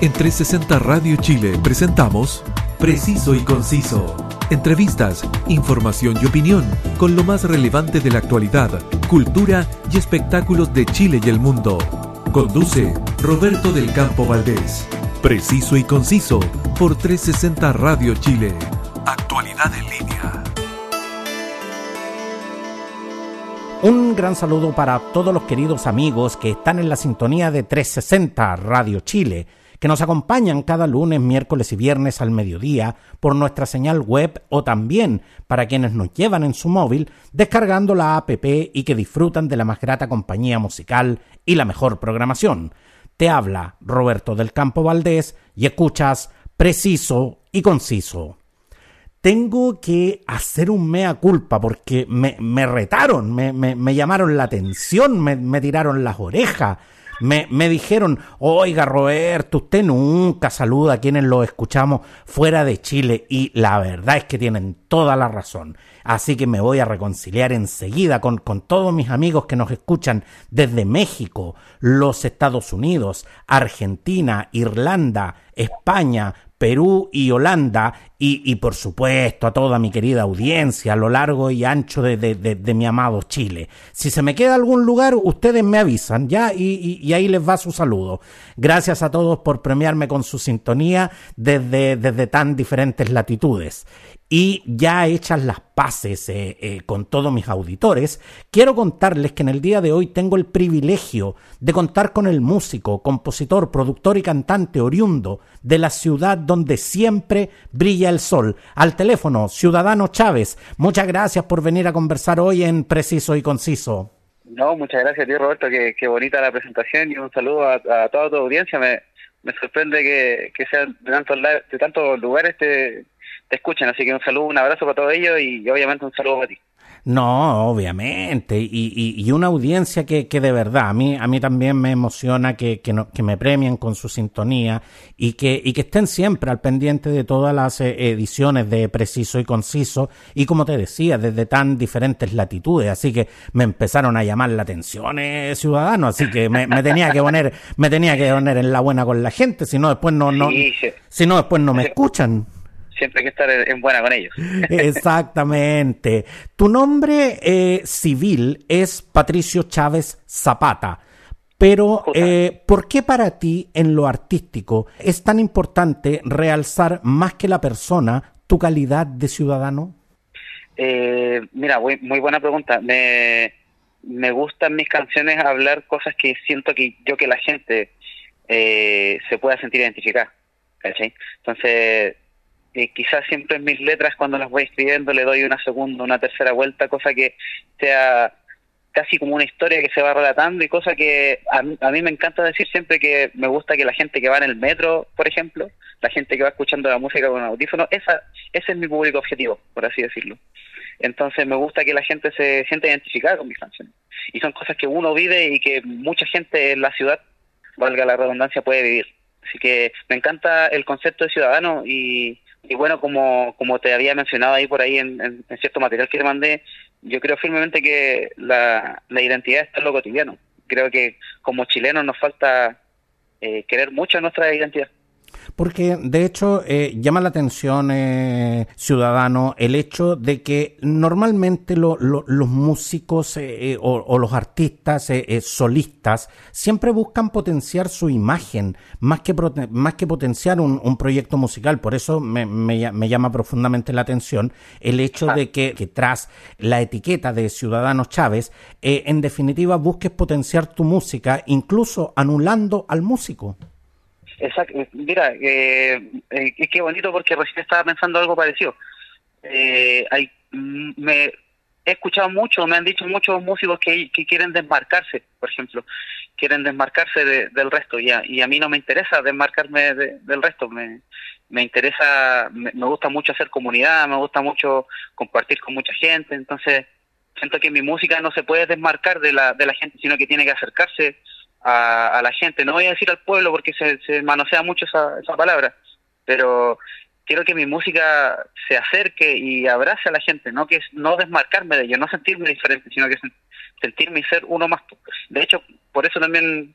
En 360 Radio Chile presentamos Preciso y Conciso. Entrevistas, información y opinión con lo más relevante de la actualidad, cultura y espectáculos de Chile y el mundo. Conduce Roberto del Campo Valdés. Preciso y Conciso por 360 Radio Chile. Actualidad en línea. Un gran saludo para todos los queridos amigos que están en la sintonía de 360 Radio Chile que nos acompañan cada lunes, miércoles y viernes al mediodía por nuestra señal web o también para quienes nos llevan en su móvil descargando la app y que disfrutan de la más grata compañía musical y la mejor programación. Te habla Roberto del Campo Valdés y escuchas preciso y conciso. Tengo que hacer un mea culpa porque me, retaron, me, llamaron la atención, me tiraron las orejas me, me dijeron, oiga Roberto, usted nunca saluda a quienes lo escuchamos fuera de Chile y la verdad es que tienen toda la razón. Así que me voy a reconciliar enseguida con, con todos mis amigos que nos escuchan desde México, los Estados Unidos, Argentina, Irlanda, España, Perú y Holanda, y, por supuesto a toda mi querida audiencia a lo largo y ancho de, mi amado Chile. Si se me queda algún lugar, ustedes me avisan, ¿ya? Y, y, ahí les va su saludo. Gracias a todos por premiarme con su sintonía desde, desde tan diferentes latitudes y ya hechas las paces eh, eh, con todos mis auditores, quiero contarles que en el día de hoy tengo el privilegio de contar con el músico, compositor, productor y cantante oriundo de la ciudad donde siempre brilla sol. Al teléfono, Ciudadano Chávez, muchas gracias por venir a conversar hoy en Preciso y Conciso. No, muchas gracias a ti Roberto, qué, bonita la presentación y un saludo a, toda tu audiencia. Me, sorprende que, sean de tantos, lugares te te escuchan. Así que un saludo, un abrazo para todos ellos y, obviamente un saludo para ti. No, obviamente, y, y, una audiencia que, que, de verdad, a mí, a mí también me emociona que, que, que me premien con su sintonía y que, y que estén siempre al pendiente de todas las eh, ediciones de Preciso y Conciso y como te decía, desde tan diferentes latitudes, así que me empezaron a llamar la atención, eh, ciudadano, así que me, me, tenía que poner, me tenía que poner en la buena con la gente, si no después no, no, si no después no me escuchan siempre hay que estar en buena con ellos. Exactamente. Tu nombre eh, civil es Patricio Chávez Zapata. Pero, eh, ¿por qué para ti en lo artístico es tan importante realzar más que la persona tu calidad de ciudadano? Eh, mira, muy, muy, buena pregunta. Me, me gustan mis canciones hablar cosas que siento que yo que la gente se pueda sentir identificada. Entonces, eh, quizás siempre en mis letras cuando las voy escribiendo le doy una segunda, una tercera vuelta, cosa que sea casi como una historia que se va relatando y cosa que a, mí me encanta decir siempre que me gusta que la gente que va en el metro, por ejemplo, la gente que va escuchando la música con audífono, esa, ese es mi público objetivo, por así decirlo. Entonces me gusta que la gente se sienta identificada con mis canciones. Y son cosas que uno vive y que mucha gente en la ciudad, valga la redundancia, puede vivir. Así que me encanta el concepto de ciudadano y, y bueno, como, como te había mencionado ahí por ahí en, cierto material que te mandé, yo creo firmemente que la, la identidad está en lo cotidiano. Creo que como chilenos nos falta eh, querer mucho nuestra identidad. Porque, de hecho, eh, llama la atención, eh, ciudadano, el hecho de que normalmente los músicos eh, o, los artistas solistas siempre buscan potenciar su imagen más que, más que potenciar un, proyecto musical. Por eso me, me, llama profundamente la atención el hecho de que, que tras la etiqueta de Ciudadanos Chávez, en definitiva busques potenciar tu música, incluso anulando al músico. Exacto. Mira, eh, eh, qué bonito porque recién estaba pensando algo parecido. Eh, hay, mm, me he escuchado mucho, me han dicho muchos músicos que, quieren desmarcarse, por ejemplo, quieren desmarcarse del resto y a, y a mí no me interesa desmarcarme del resto, me, me interesa, me, me, gusta mucho hacer comunidad, me gusta mucho compartir con mucha gente, entonces siento que mi música no se puede desmarcar de la, de la gente, sino que tiene que acercarse a, la gente. No voy a decir al pueblo porque se, se manosea mucho esa, esa palabra, pero quiero que mi música se acerque y abrace a la gente, no que no desmarcarme de ello, no sentirme diferente, sino que sentirme y ser uno más. De hecho, por eso también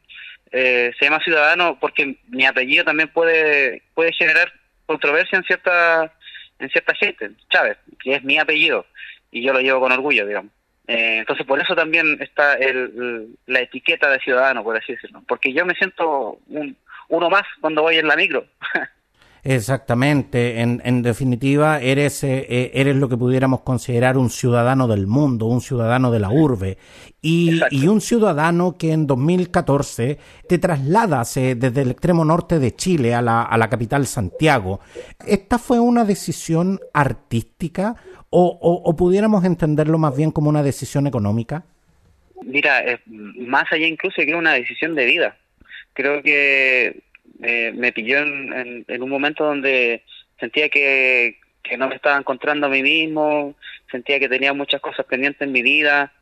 eh, se llama ciudadano porque mi apellido también puede puede generar controversia en cierta en cierta gente, Chávez, que es mi apellido y yo lo llevo con orgullo, digamos. Eh, entonces por eso también está el, la etiqueta de ciudadano, por así decirlo, porque yo me siento un, uno más cuando voy en la micro. Exactamente, en, en definitiva eres, eh, eh, eres lo que pudiéramos considerar un ciudadano del mundo, un ciudadano de la urbe. Y, y un ciudadano que en 2014 te trasladas eh, desde el extremo norte de Chile a la, a la capital Santiago. ¿Esta fue una decisión artística o, o, pudiéramos entenderlo más bien como una decisión económica? Mira, más allá incluso que una decisión de vida. Creo que eh, me pilló en, en, un momento donde sentía que, que no me estaba encontrando a mí mismo, sentía que tenía muchas cosas pendientes en mi vida,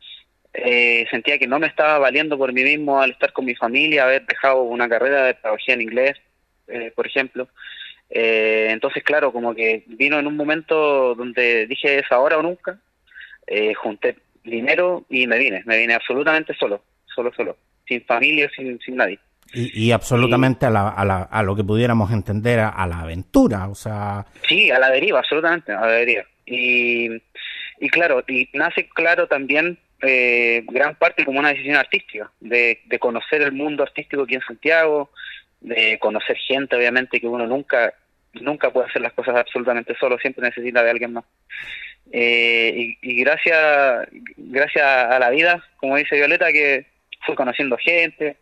eh, sentía que no me estaba valiendo por mí mismo al estar con mi familia, haber dejado una carrera de pedagogía en inglés, eh, por ejemplo. Eh, entonces, claro, como que vino en un momento donde dije es ahora o nunca, eh, junté dinero y me vine, me vine absolutamente solo, solo, solo, sin familia, sin, sin nadie. Y, y absolutamente a, la, a, la, a, lo que pudiéramos entender a, a, la aventura, o sea... Sí, a la deriva, absolutamente, a la deriva. Y, y claro, y nace claro también eh, gran parte como una decisión artística, de, de conocer el mundo artístico aquí en Santiago, de conocer gente, obviamente, que uno nunca nunca puede hacer las cosas absolutamente solo, siempre necesita de alguien más. Eh, y, gracias gracias a la vida, como dice Violeta, que fui conociendo gente,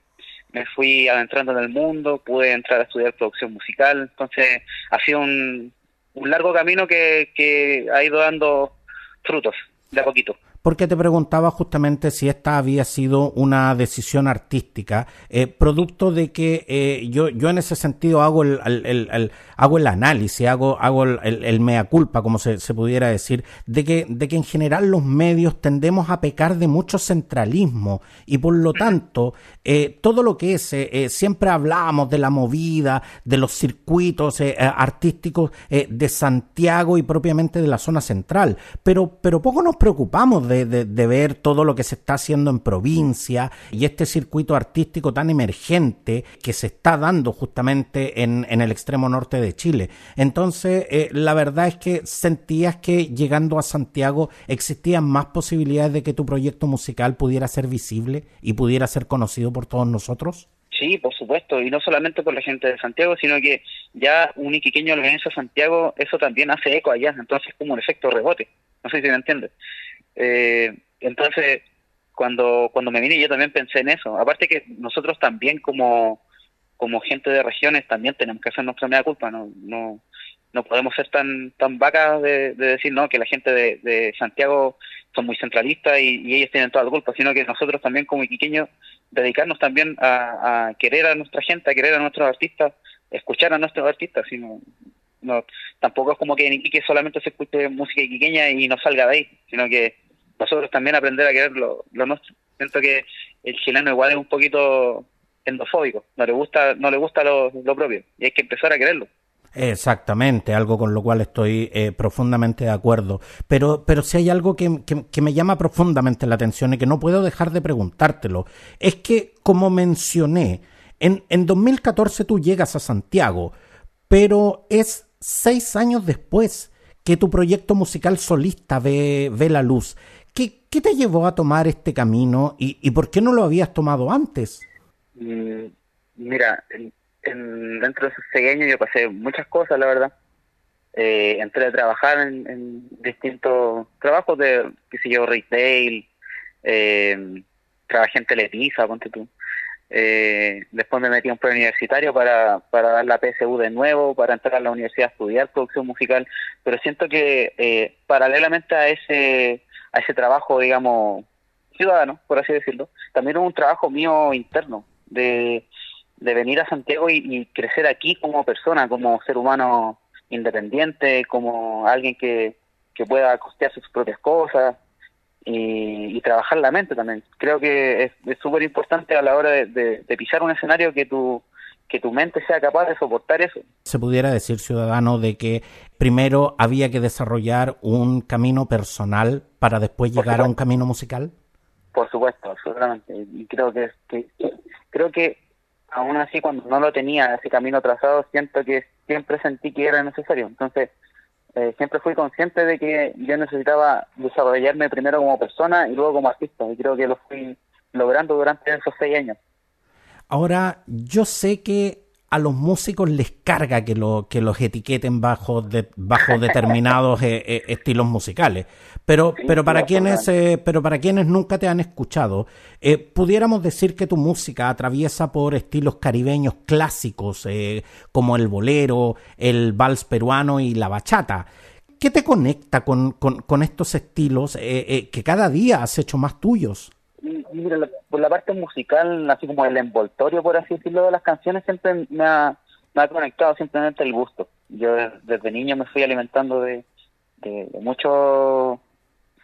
me fui adentrando en el mundo, pude entrar a estudiar producción musical, entonces ha sido un, un largo camino que, que ha ido dando frutos de a poquito porque te preguntaba justamente si esta había sido una decisión artística, eh, producto de que eh, yo, yo en ese sentido hago el, hago el análisis, hago, hago el, mea culpa, como se, se, pudiera decir, de que, de que en general los medios tendemos a pecar de mucho centralismo y por lo tanto eh, todo lo que es, siempre hablamos de la movida, de los circuitos artísticos de Santiago y propiamente de la zona central, pero, pero poco nos preocupamos de de, ver todo lo que se está haciendo en provincia y este circuito artístico tan emergente que se está dando justamente en, en el extremo norte de Chile. Entonces, eh, la verdad es que sentías que llegando a Santiago existían más posibilidades de que tu proyecto musical pudiera ser visible y pudiera ser conocido por todos nosotros. Sí, por supuesto, y no solamente por la gente de Santiago, sino que ya un iquiqueño lo Santiago, eso también hace eco allá, entonces como un efecto rebote, no sé si me entiendes. Eh, entonces, cuando, cuando me vine yo también pensé en eso. Aparte que nosotros también como, como gente de regiones también tenemos que hacer nuestra media culpa, no, no, no podemos ser tan, tan vacas de, de decir no que la gente de, Santiago son muy centralistas y, ellos tienen toda la culpa, sino que nosotros también como iquiqueños dedicarnos también a, a querer a nuestra gente, a querer a nuestros artistas, escuchar a nuestros artistas, sino no, tampoco es como que en Iquique solamente se escuche música iquiqueña y no salga de ahí, sino que nosotros también aprender a querer lo, nuestro. Siento que el chileno igual es un poquito endofóbico, no le gusta, no le gusta lo, lo propio y hay que empezar a quererlo. Exactamente, algo con lo cual estoy eh, profundamente de acuerdo. Pero, pero si hay algo que, que, que, me llama profundamente la atención y que no puedo dejar de preguntártelo, es que, como mencioné, en, en 2014 tú llegas a Santiago, pero es seis años después que tu proyecto musical solista ve, ve la luz. ¿Qué, ¿Qué, te llevó a tomar este camino y, por qué no lo habías tomado antes? Mm, mira, en, en, dentro de esos seis años yo pasé muchas cosas, la verdad. Eh, entré a trabajar en, distintos trabajos de, qué sé yo, retail, eh, trabajé en Televisa, ponte tú. Eh, después me metí a un preuniversitario para, para dar la PSU de nuevo, para entrar a la universidad a estudiar producción musical, pero siento que eh, paralelamente a ese a ese trabajo, digamos, ciudadano, por así decirlo, también hubo un trabajo mío interno de, de venir a Santiago y, crecer aquí como persona, como ser humano independiente, como alguien que, que pueda costearse sus propias cosas y, y trabajar la mente también. Creo que es súper importante a la hora de, de, de pisar un escenario que tu que tu mente sea capaz de soportar eso. Se pudiera decir, ciudadano, de que primero había que desarrollar un camino personal para después llegar a un camino musical. Por supuesto, absolutamente. Y creo que, que, creo que aún así cuando no lo tenía, ese camino trazado, siento que siempre sentí que era necesario. Entonces, eh, siempre fui consciente de que yo necesitaba desarrollarme primero como persona y luego como artista. Y creo que lo fui logrando durante esos seis años. Ahora, yo sé que a los músicos les carga que, lo, que los etiqueten bajo, de, bajo determinados eh, eh, estilos musicales. Pero, pero, para quienes, eh, pero para quienes nunca te han escuchado, pudiéramos decir que tu música atraviesa por estilos caribeños clásicos como el bolero, el vals peruano y la bachata. ¿Qué te conecta con, con, con estos estilos que cada día has hecho más tuyos? Mira, por la parte musical, así como el envoltorio, por así decirlo, de las canciones, siempre me ha, conectado simplemente el gusto. Yo desde niño me fui alimentando de, de, mucho,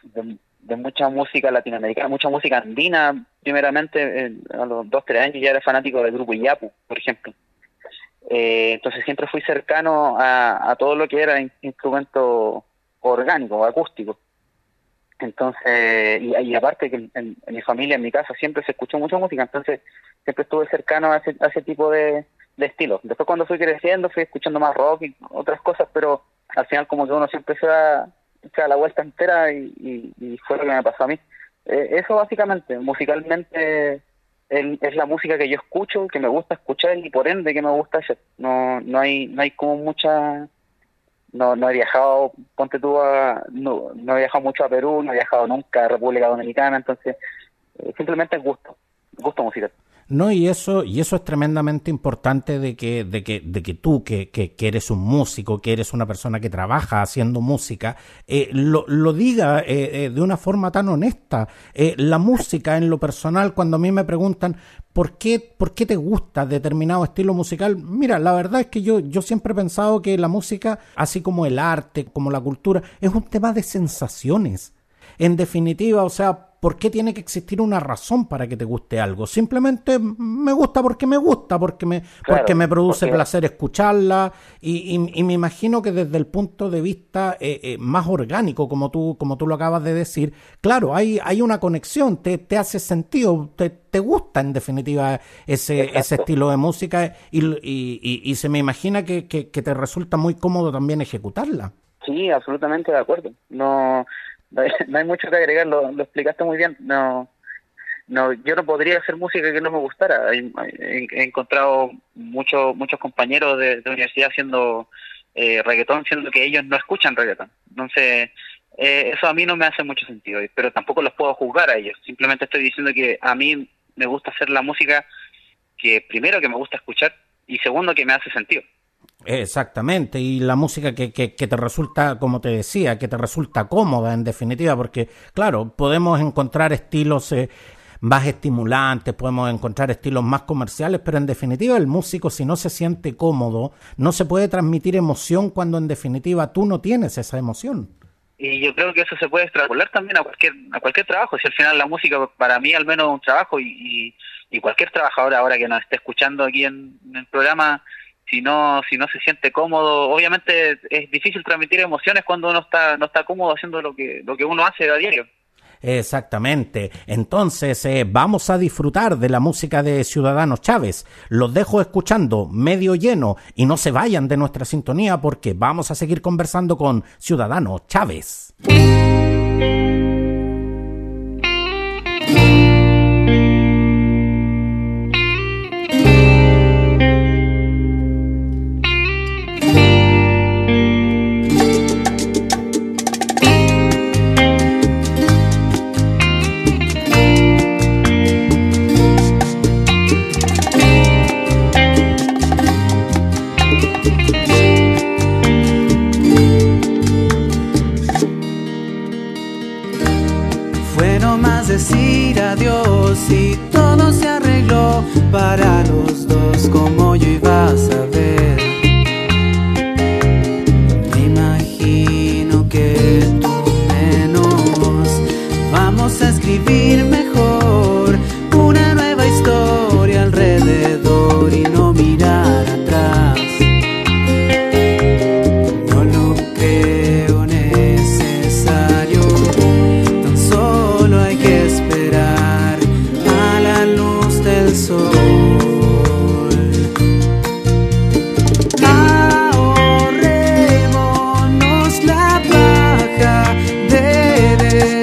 de, mucha música latinoamericana, mucha música andina. Primeramente, a los dos, tres años ya era fanático del grupo Iyapu, por ejemplo. Eh, entonces siempre fui cercano a, a todo lo que era instrumento orgánico, acústico. Entonces, y, aparte que en, mi familia, en mi casa, siempre se escuchó mucha música, entonces siempre estuve cercano a ese, a ese tipo de, de estilos. Después cuando fui creciendo, fui escuchando más rock y otras cosas, pero al final como que uno siempre se da, la vuelta entera y, y, fue lo que me pasó a mí. Eh, eso básicamente, musicalmente es la música que yo escucho, que me gusta escuchar y por ende que me gusta hacer. No, no hay, no hay como mucha no, no he viajado, ponte tú, no, no he viajado mucho a Perú, no he viajado nunca a República Dominicana, entonces eh, simplemente es gusto, gusto musical. No, y eso, y eso es tremendamente importante de que, de que, de que tú, que, que, eres un músico, que eres una persona que trabaja haciendo música, eh, lo, lo, diga eh, de una forma tan honesta. la música, en lo personal, cuando a mí me preguntan, ¿Por qué, ¿Por qué te gusta determinado estilo musical? Mira, la verdad es que yo, yo siempre he pensado que la música, así como el arte, como la cultura, es un tema de sensaciones. En definitiva, o sea, ¿Por qué tiene que existir una razón para que te guste algo? Simplemente me gusta porque me gusta, porque me, porque me produce placer escucharla y, me imagino que desde el punto de vista eh, eh, más orgánico, como tú, como tú lo acabas de decir, claro, hay, hay una conexión, te, te hace sentido, te, te gusta en definitiva ese, ese estilo de música y, y, se me imagina que, que, que te resulta muy cómodo también ejecutarla. Sí, absolutamente de acuerdo. No, no hay, mucho que agregar, lo, explicaste muy bien. No, no, yo no podría hacer música que no me gustara. He, encontrado muchos muchos compañeros de, universidad haciendo eh, reggaetón, siendo que ellos no escuchan reggaetón. Entonces, eh, eso a mí no me hace mucho sentido, pero tampoco los puedo juzgar a ellos. Simplemente estoy diciendo que a mí me gusta hacer la música que primero que me gusta escuchar y segundo que me hace sentido. Exactamente, y la música que, que, te resulta, como te decía, que te resulta cómoda en definitiva, porque claro, podemos encontrar estilos eh, más estimulantes, podemos encontrar estilos más comerciales, pero en definitiva el músico si no se siente cómodo, no se puede transmitir emoción cuando en definitiva tú no tienes esa emoción. Y yo creo que eso se puede extrapolar también a cualquier a cualquier trabajo, si al final la música para mí al menos un trabajo y, y, cualquier trabajador ahora que nos esté escuchando aquí en el programa si no si no se siente cómodo obviamente es difícil transmitir emociones cuando uno está no está cómodo haciendo lo que lo que uno hace a diario Exactamente. Entonces, eh, vamos a disfrutar de la música de Ciudadanos Chávez. Los dejo escuchando medio lleno y no se vayan de nuestra sintonía porque vamos a seguir conversando con Ciudadanos Chávez.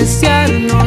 desearnos.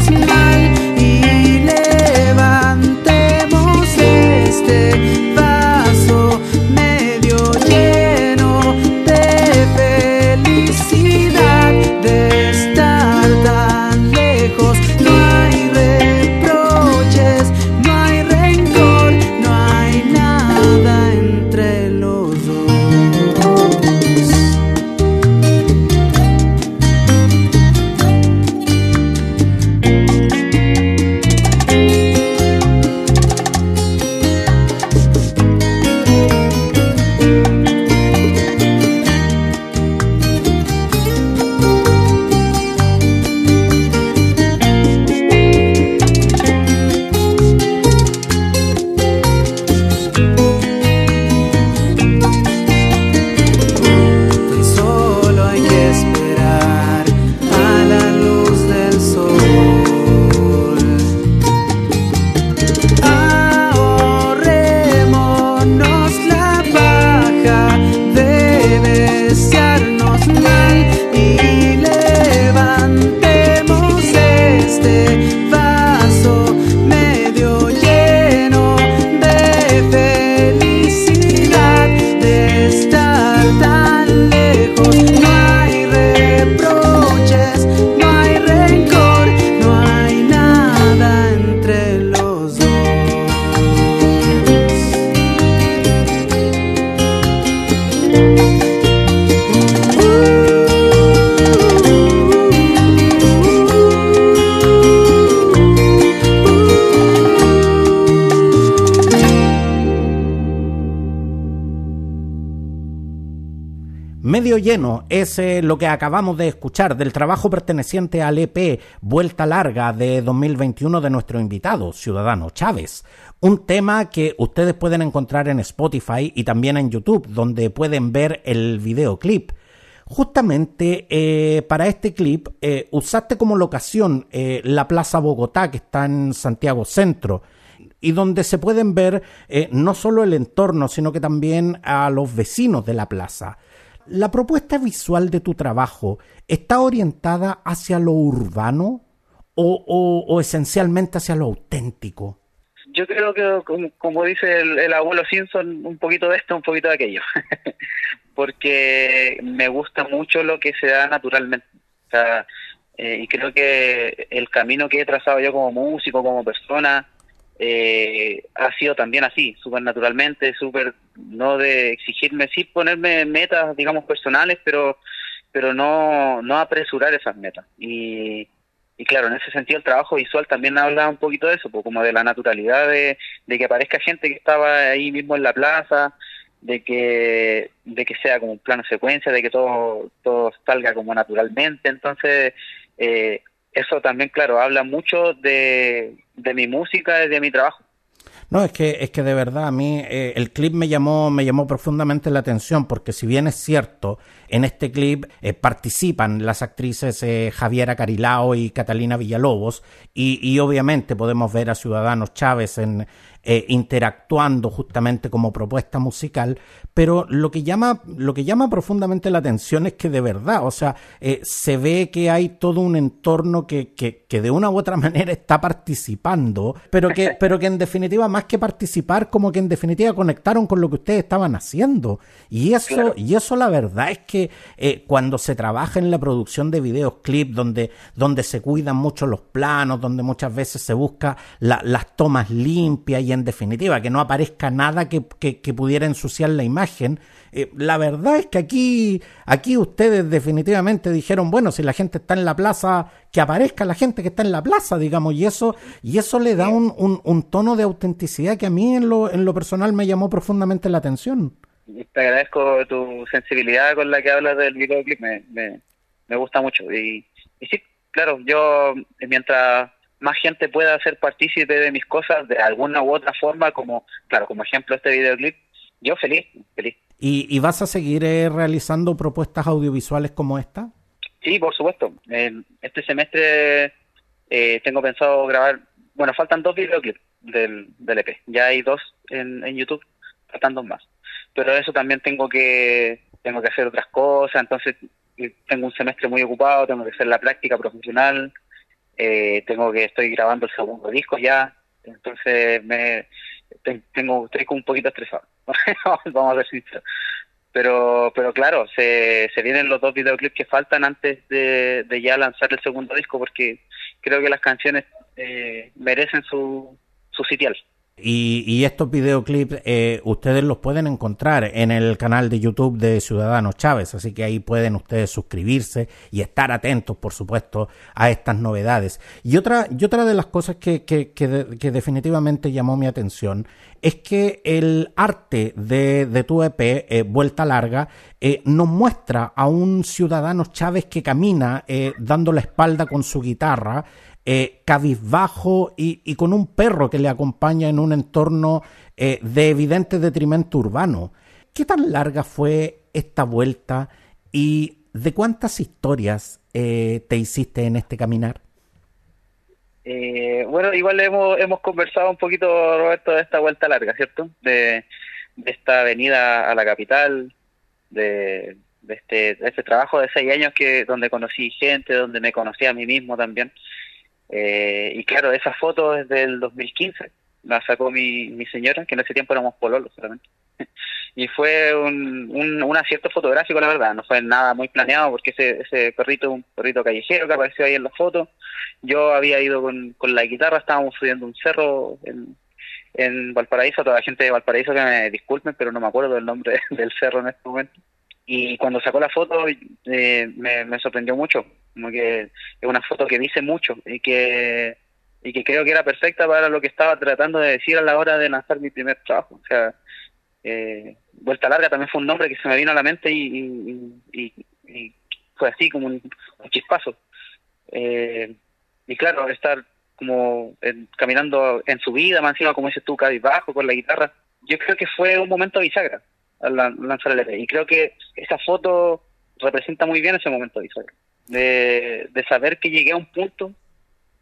Lo que acabamos de escuchar del trabajo perteneciente al EP Vuelta Larga de 2021 de nuestro invitado, Ciudadano Chávez. Un tema que ustedes pueden encontrar en Spotify y también en YouTube, donde pueden ver el videoclip. Justamente eh, para este clip eh, usaste como locación la Plaza Bogotá, que está en Santiago Centro y donde se pueden ver no solo el entorno, sino que también a los vecinos de la plaza. ¿La propuesta visual de tu trabajo está orientada hacia lo urbano o, esencialmente hacia lo auténtico? Yo creo que, como, dice el, abuelo Simpson, un poquito de esto, un poquito de aquello. Porque me gusta mucho lo que se da naturalmente. Eh, y creo que el camino que he trazado yo como músico, como persona, eh, ha sido también así, súper naturalmente, súper, no de exigirme, sí ponerme metas, digamos, personales, pero pero no, no apresurar esas metas. Y, y claro, en ese sentido el trabajo visual también habla un poquito de eso, pues, como de la naturalidad de, de que aparezca gente que estaba ahí mismo en la plaza, de que de que sea como un plano secuencia, de que todo todo salga como naturalmente. Entonces, eh, eso también, claro, habla mucho de, de mi música de mi trabajo. No, es que, es que de verdad a mí eh, el clip me llamó, me llamó profundamente la atención porque si bien es cierto, en este clip eh, participan las actrices eh, Javiera Carilao y Catalina Villalobos y, y, obviamente podemos ver a Ciudadanos Chávez en, eh, interactuando justamente como propuesta musical, pero lo que llama, lo que llama profundamente la atención es que de verdad, o sea, eh, se ve que hay todo un entorno que, que, que, de una u otra manera está participando, pero que, pero que en definitiva, más que participar, como que en definitiva conectaron con lo que ustedes estaban haciendo. Y eso, y eso la verdad es que eh, cuando se trabaja en la producción de videos clip, donde, donde se cuidan mucho los planos, donde muchas veces se busca las tomas limpias y en definitiva que no aparezca nada que, pudiera ensuciar la imagen. Eh, la verdad es que aquí, aquí ustedes definitivamente dijeron, bueno, si la gente está en la plaza, que aparezca la gente que está en la plaza, digamos, y eso, y eso le da un, un, tono de autenticidad que a mí en lo, en lo personal me llamó profundamente la atención. Te agradezco tu sensibilidad con la que hablas del videoclip, me, me, me gusta mucho. Y, y sí, claro, yo mientras más gente pueda ser partícipe de mis cosas de alguna u otra forma, como, claro, como ejemplo este videoclip, yo feliz, feliz. ¿Y, vas a seguir eh, realizando propuestas audiovisuales como esta? Sí, por supuesto. este semestre eh, tengo pensado grabar, bueno, faltan dos videoclips del, del EP, ya hay dos en, en YouTube, faltan dos más. Pero eso también tengo que tengo que hacer otras cosas, entonces eh, tengo un semestre muy ocupado, tengo que hacer la práctica profesional, eh, tengo que estoy grabando el segundo disco ya, entonces me tengo estoy un poquito estresado, vamos a ver si Pero, pero claro, se, se vienen los dos videoclips que faltan antes de, de ya lanzar el segundo disco, porque creo que las canciones eh, merecen su, su sitial. Y, estos videoclips eh, ustedes los pueden encontrar en el canal de YouTube de Ciudadanos Chávez, así que ahí pueden ustedes suscribirse y estar atentos, por supuesto, a estas novedades. Y otra, y otra de las cosas que, que, que, definitivamente llamó mi atención es que el arte de, de tu EP, eh, Vuelta Larga, eh, nos muestra a un Ciudadanos Chávez que camina dando la espalda con su guitarra, eh, cabizbajo y, con un perro que le acompaña en un entorno eh, de evidente detrimento urbano. ¿Qué tan larga fue esta vuelta y de cuántas historias eh, te hiciste en este caminar? bueno, igual hemos, hemos conversado un poquito, Roberto, de esta vuelta larga, ¿cierto? De, esta venida a la capital, de, este, de este trabajo de seis años que donde conocí gente, donde me conocí a mí mismo también. Eh, y claro, esa foto es del 2015, la sacó mi, mi señora, que en ese tiempo éramos pololos solamente. y fue un, un, acierto fotográfico, la verdad, no fue nada muy planeado, porque ese, ese perrito un perrito callejero que apareció ahí en la foto. Yo había ido con, con la guitarra, estábamos subiendo un cerro en, en Valparaíso, toda la gente de Valparaíso que me disculpen, pero no me acuerdo del nombre del cerro en este momento. Y cuando sacó la foto eh, me, sorprendió mucho, como que es una foto que dice mucho y que, y que creo que era perfecta para lo que estaba tratando de decir a la hora de lanzar mi primer trabajo. O sea, eh, Vuelta Larga también fue un nombre que se me vino a la mente y, fue así como un, chispazo. Eh, y claro, estar como caminando en su vida, más encima como dices tú, bajo con la guitarra, yo creo que fue un momento bisagra al lanzar el EP. Y creo que esa foto representa muy bien ese momento bisagra. De, saber que llegué a un punto,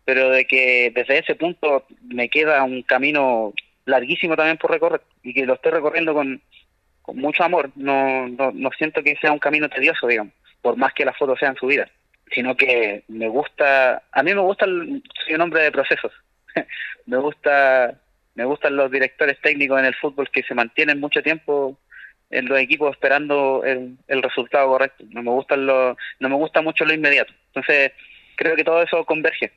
pero de que desde ese punto me queda un camino larguísimo también por recorrer y que lo estoy recorriendo con, con mucho amor. No, no, no siento que sea un camino tedioso, digamos, por más que las fotos sean subidas, sino que me gusta, a mí me gusta, el, soy un hombre de procesos, me gusta me gustan los directores técnicos en el fútbol que se mantienen mucho tiempo en los equipos esperando el, el resultado correcto. No me gustan los, no me gusta mucho lo inmediato. Entonces, creo que todo eso converge.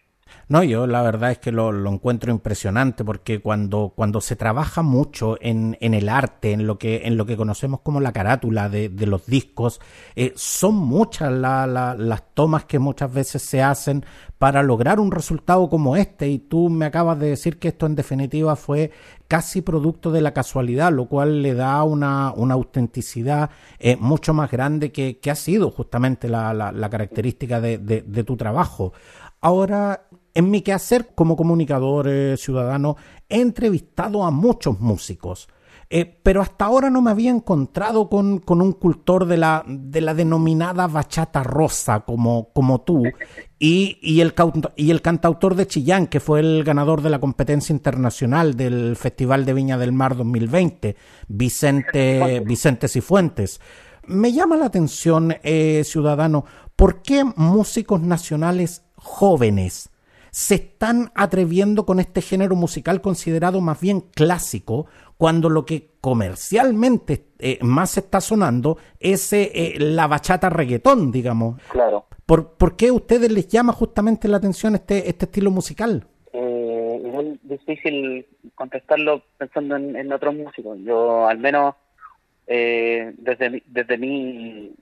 No, yo la verdad es que lo, encuentro impresionante porque cuando, cuando se trabaja mucho en, en, el arte, en lo que, en lo que conocemos como la carátula de, de los discos, eh, son muchas las tomas que muchas veces se hacen para lograr un resultado como este y tú me acabas de decir que esto en definitiva fue casi producto de la casualidad, lo cual le da una, una autenticidad eh, mucho más grande que, que, ha sido justamente la, la, característica de, de tu trabajo. Ahora, en mi quehacer como comunicador eh, ciudadano, he entrevistado a muchos músicos. Eh, pero hasta ahora no me había encontrado con, un cultor de la, de la denominada bachata rosa como, como tú y, y, el, y el cantautor de Chillán, que fue el ganador de la competencia internacional del Festival de Viña del Mar 2020, Vicente, Vicente Cifuentes. Me llama la atención, eh, ciudadano, ¿por qué músicos nacionales jóvenes se están atreviendo con este género musical considerado más bien clásico, cuando lo que comercialmente eh, más está sonando es eh, eh, la bachata reggaetón, digamos. Claro. ¿Por, ¿Por qué a ustedes les llama justamente la atención este, este estilo musical? es difícil contestarlo pensando en, otros músicos. Yo, al menos, desde, desde mi,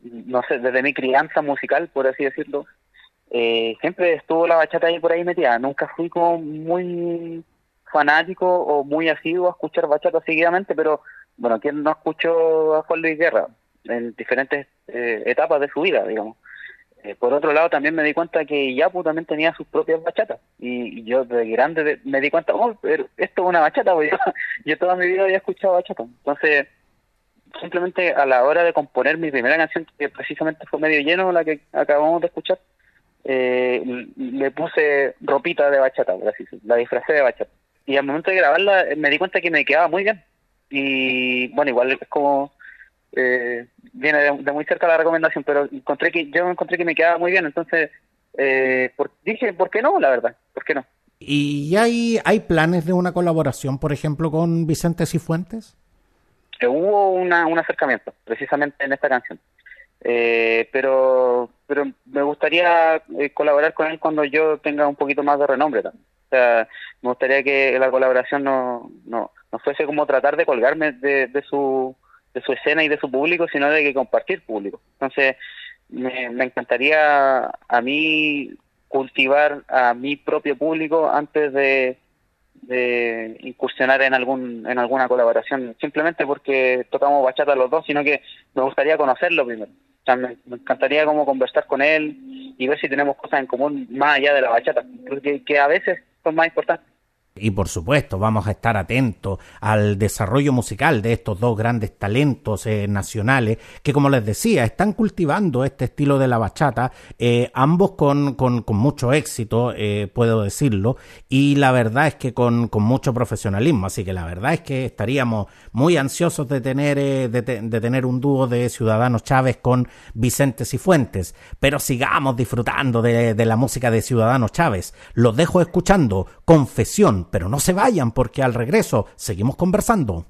no sé, desde mi crianza musical, por así decirlo, eh, siempre estuvo la bachata ahí por ahí metida. Nunca fui como muy fanático o muy asiduo a escuchar bachata seguidamente, pero bueno, ¿quién no escuchó a Juan Luis Guerra en diferentes eh, etapas de su vida, digamos? Eh, por otro lado, también me di cuenta que Yapu también tenía sus propias bachatas. Y, yo de grande me di cuenta, oh, pero esto es una bachata, porque yo, yo toda mi vida había escuchado bachata. Entonces, simplemente a la hora de componer mi primera canción, que precisamente fue medio lleno, la que acabamos de escuchar, eh, le puse ropita de bachata, así la disfracé de bachata. Y al momento de grabarla eh, me di cuenta que me quedaba muy bien. Y bueno, igual es como eh, viene de, muy cerca la recomendación, pero encontré que yo encontré que me quedaba muy bien, entonces eh, dije, ¿por qué no? La verdad, ¿por qué no? ¿Y hay, hay planes de una colaboración, por ejemplo, con Vicente Cifuentes? hubo una, un acercamiento, precisamente en esta canción. Eh, pero pero me gustaría eh, colaborar con él cuando yo tenga un poquito más de renombre también. O sea, me gustaría que la colaboración no, no, no fuese como tratar de colgarme de, su, de su escena y de su público, sino de que compartir público. Entonces, me, me encantaría a mí cultivar a mi propio público antes de, de incursionar en algún en alguna colaboración simplemente porque tocamos bachata los dos sino que me gustaría conocerlo primero me, encantaría como conversar con él y ver si tenemos cosas en común más allá de la bachata, porque que a veces son más importantes. Y por supuesto, vamos a estar atentos al desarrollo musical de estos dos grandes talentos eh, nacionales que, como les decía, están cultivando este estilo de la bachata, eh, ambos con, con, mucho éxito, eh, puedo decirlo, y la verdad es que con, con, mucho profesionalismo. Así que la verdad es que estaríamos muy ansiosos de tener, de, de, tener un dúo de Ciudadanos Chávez con Vicente Cifuentes. Pero sigamos disfrutando de, de la música de Ciudadanos Chávez. Los dejo escuchando Confesión pero no se vayan porque al regreso seguimos conversando.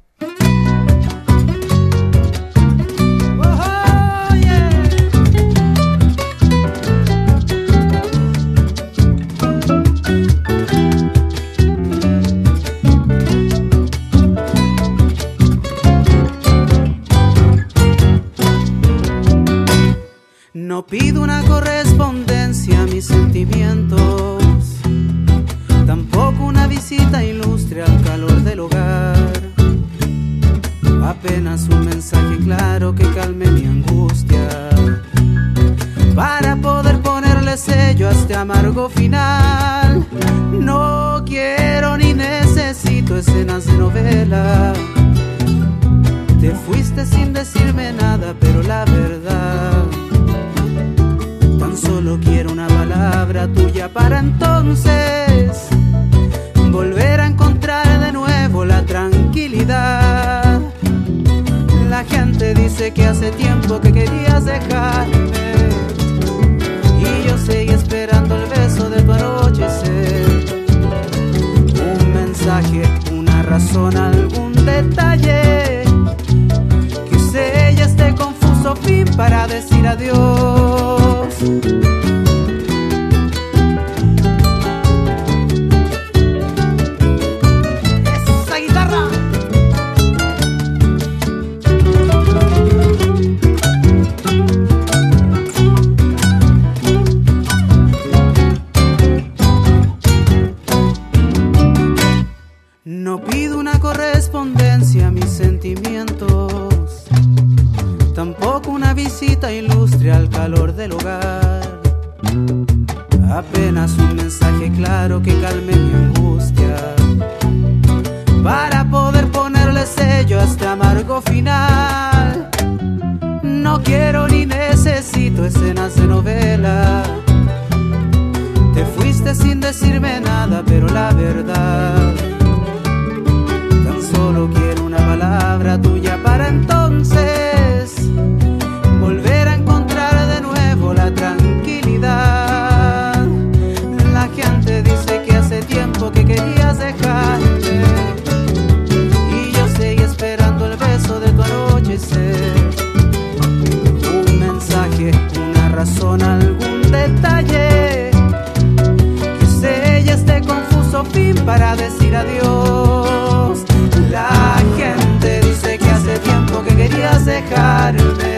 Que sella este confuso fin para decir adiós. La gente dice que hace tiempo que querías dejarme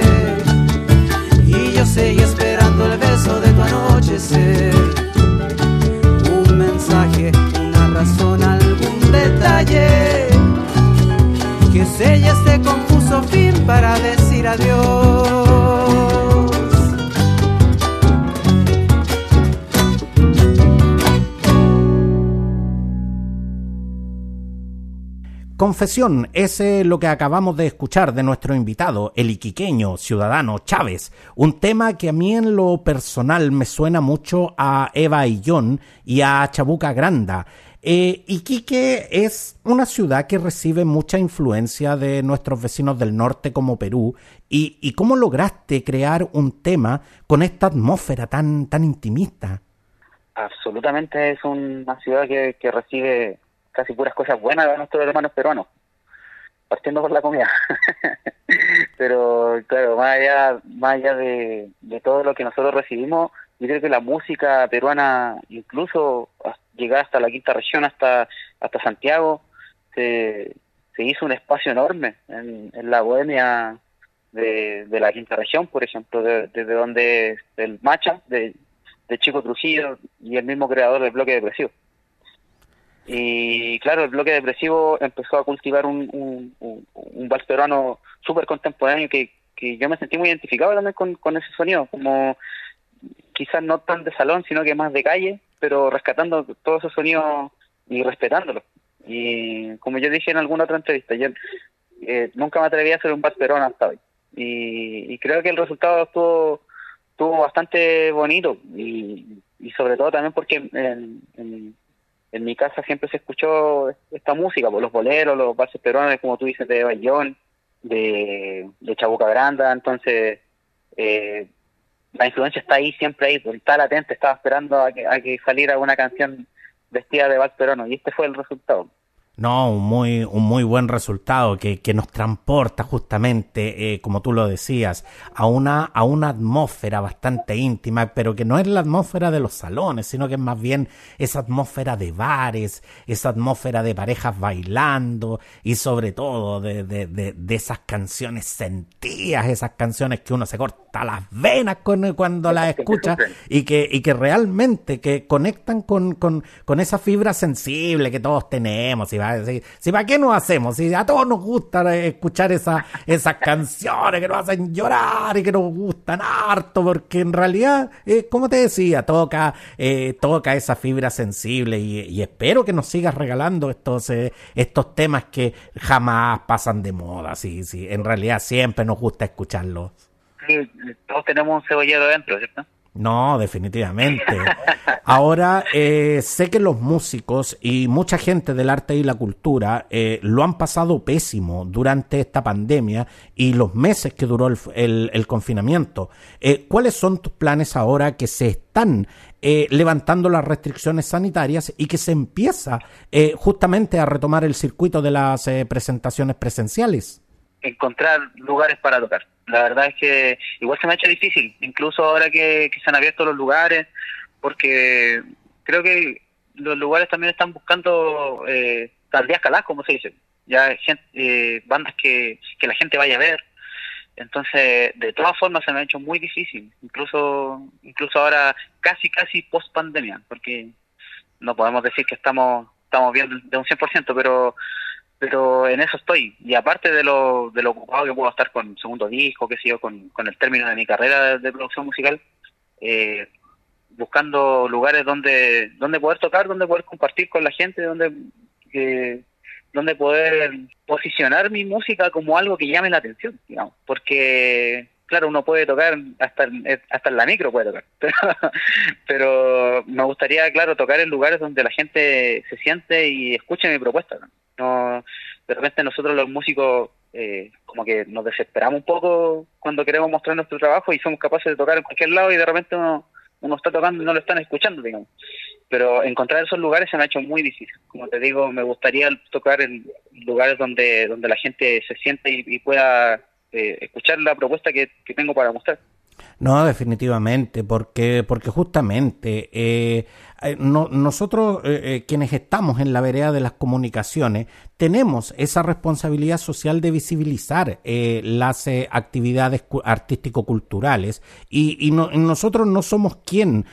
y yo seguí esperando el beso de tu anochecer. Un mensaje, una razón, algún detalle que sella este confuso fin para decir adiós. Confesión es lo que acabamos de escuchar de nuestro invitado, el iquiqueño ciudadano Chávez, un tema que a mí en lo personal me suena mucho a Eva Illón y a Chabuca Granda. Eh, Iquique es una ciudad que recibe mucha influencia de nuestros vecinos del norte como Perú. ¿Y, y cómo lograste crear un tema con esta atmósfera tan, tan intimista? Absolutamente es una ciudad que, que recibe casi puras cosas buenas de nuestros hermanos peruanos, partiendo por la comida. Pero claro, más allá, más allá de, todo lo que nosotros recibimos, yo creo que la música peruana, incluso llegar hasta la quinta región, hasta, hasta Santiago, se, se hizo un espacio enorme en, la bohemia de, la quinta región, por ejemplo, desde donde el Macha, de, de Chico Trujillo y el mismo creador del bloque depresivo. Y claro, el bloque depresivo empezó a cultivar un, un, un, vals peruano súper contemporáneo que, que yo me sentí muy identificado también con, con ese sonido, como quizás no tan de salón, sino que más de calle, pero rescatando todos esos sonidos y respetándolos. Y como yo dije en alguna otra entrevista, yo eh, nunca me atreví a hacer un vals peruano hasta hoy. Y, y creo que el resultado estuvo, estuvo bastante bonito y, y sobre todo también porque en, en en mi casa siempre se escuchó esta música, por pues, los boleros, los valses peruanos, como tú dices, de Bayón, de, Chabuca Granda, entonces eh, la influencia está ahí, siempre ahí, pues, está latente, estaba esperando a que, a que saliera una canción vestida de vals peruano, y este fue el resultado. No, un muy, un muy buen resultado que, que nos transporta justamente, eh, como tú lo decías, a una, a una atmósfera bastante íntima, pero que no es la atmósfera de los salones, sino que es más bien esa atmósfera de bares, esa atmósfera de parejas bailando y sobre todo de, de, de, de esas canciones sentidas, esas canciones que uno se corta las venas con, cuando las escucha y que, y que realmente que conectan con, con, con esa fibra sensible que todos tenemos y si, ¿para qué nos hacemos? Si a todos nos gusta escuchar esa, esas canciones que nos hacen llorar y que nos gustan harto, porque en realidad, eh, como te decía, toca, eh, toca esa fibra sensible y, espero que nos sigas regalando estos, eh, estos temas que jamás pasan de moda. Sí, sí, en realidad siempre nos gusta escucharlos. Sí, todos tenemos un cebollero dentro, ¿cierto? No, definitivamente. Ahora, eh, sé que los músicos y mucha gente del arte y la cultura eh, lo han pasado pésimo durante esta pandemia y los meses que duró el, confinamiento. Eh, ¿Cuáles son tus planes ahora que se están levantando las restricciones sanitarias y que se empieza justamente a retomar el circuito de las presentaciones presenciales? Encontrar lugares para tocar la verdad es que igual se me ha hecho difícil, incluso ahora que, se han abierto los lugares, porque creo que los lugares también están buscando eh, días calás, como se dice, ya gente, eh, bandas que, que la gente vaya a ver. Entonces, de todas formas se me ha hecho muy difícil, incluso incluso ahora casi casi post pandemia, porque no podemos decir que estamos estamos bien de un 100%, pero pero en eso estoy. Y aparte de lo, de lo ocupado que puedo estar con segundo disco, que sé yo, con, con el término de mi carrera de producción musical, eh, buscando lugares donde, donde poder tocar, donde poder compartir con la gente, donde, donde poder posicionar mi música como algo que llame la atención, digamos. Porque, claro, uno puede tocar, hasta, hasta en la micro puede tocar, pero, me gustaría, claro, tocar en lugares donde la gente se siente y escuche mi propuesta. No, de repente nosotros los músicos eh, como que nos desesperamos un poco cuando queremos mostrar nuestro trabajo y somos capaces de tocar en cualquier lado y de repente uno, uno está tocando y no lo están escuchando, digamos. Pero encontrar esos lugares se me ha hecho muy difícil. Como te digo, me gustaría tocar en lugares donde, donde la gente se siente y, pueda eh, escuchar la propuesta que tengo para mostrar. No, definitivamente, porque, porque justamente eh, eh, nosotros eh, quienes estamos en la vereda de las comunicaciones tenemos esa responsabilidad social de visibilizar las actividades artístico-culturales y, nosotros no somos quien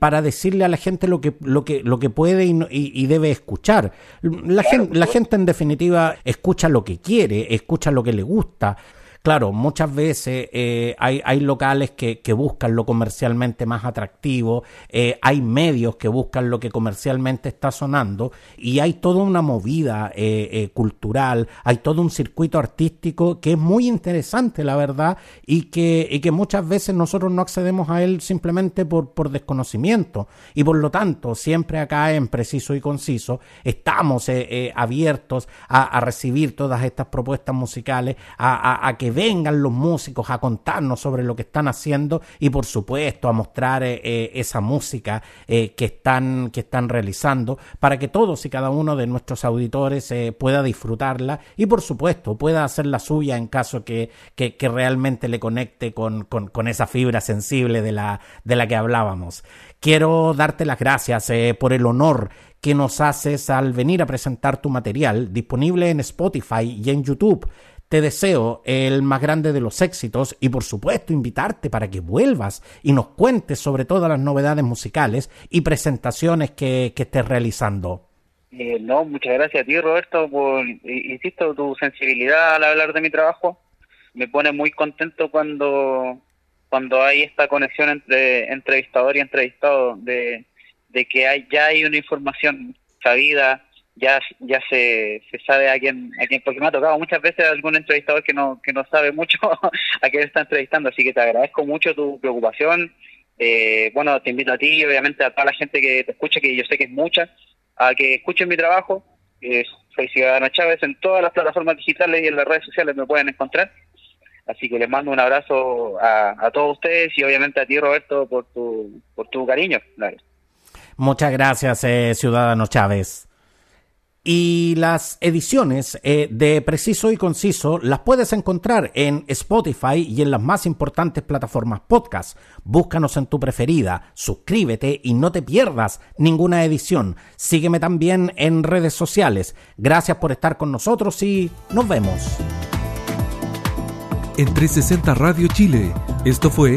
para decirle a la gente lo que, lo que, lo que puede y, y debe escuchar. La, gente, la gente en definitiva escucha lo que quiere, escucha lo que le gusta. Claro, muchas veces eh, hay, locales que, buscan lo comercialmente más atractivo, eh, hay medios que buscan lo que comercialmente está sonando y hay toda una movida eh, cultural, hay todo un circuito artístico que es muy interesante, la verdad, y que, y que muchas veces nosotros no accedemos a él simplemente por, por desconocimiento. Y por lo tanto, siempre acá en Preciso y Conciso estamos abiertos a, recibir todas estas propuestas musicales, a que vengan los músicos a contarnos sobre lo que están haciendo y por supuesto a mostrar eh, eh, esa música eh, que, están, que están realizando para que todos y cada uno de nuestros auditores pueda disfrutarla y por supuesto pueda hacer la suya en caso que, que, realmente le conecte con, con, con, esa fibra sensible de la, de la que hablábamos. Quiero darte las gracias por el honor que nos haces al venir a presentar tu material disponible en Spotify y en YouTube. Te deseo el más grande de los éxitos y por supuesto invitarte para que vuelvas y nos cuentes sobre todas las novedades musicales y presentaciones que, estés realizando. Eh, no, muchas gracias a ti Roberto por, insisto, tu sensibilidad al hablar de mi trabajo. Me pone muy contento cuando, cuando hay esta conexión entre entrevistador y entrevistado, de, de que hay, ya hay una información sabida, ya ya se, se sabe a quién, a quién, porque me ha tocado muchas veces algún entrevistador que no, que no sabe mucho a quién está entrevistando, así que te agradezco mucho tu preocupación. Eh, bueno, te invito a ti y obviamente a toda la gente que te escuche, que yo sé que es mucha, a que escuchen mi trabajo. Eh, soy Ciudadano Chávez en todas las plataformas digitales y en las redes sociales me pueden encontrar. Así que les mando un abrazo a, a todos ustedes y obviamente a ti, Roberto, por tu, por tu cariño. Muchas gracias, eh, Ciudadano Chávez. Y las ediciones eh, de Preciso y Conciso las puedes encontrar en Spotify y en las más importantes plataformas podcast. Búscanos en tu preferida, suscríbete y no te pierdas ninguna edición. Sígueme también en redes sociales. Gracias por estar con nosotros y nos vemos. En 360 Radio Chile, esto fue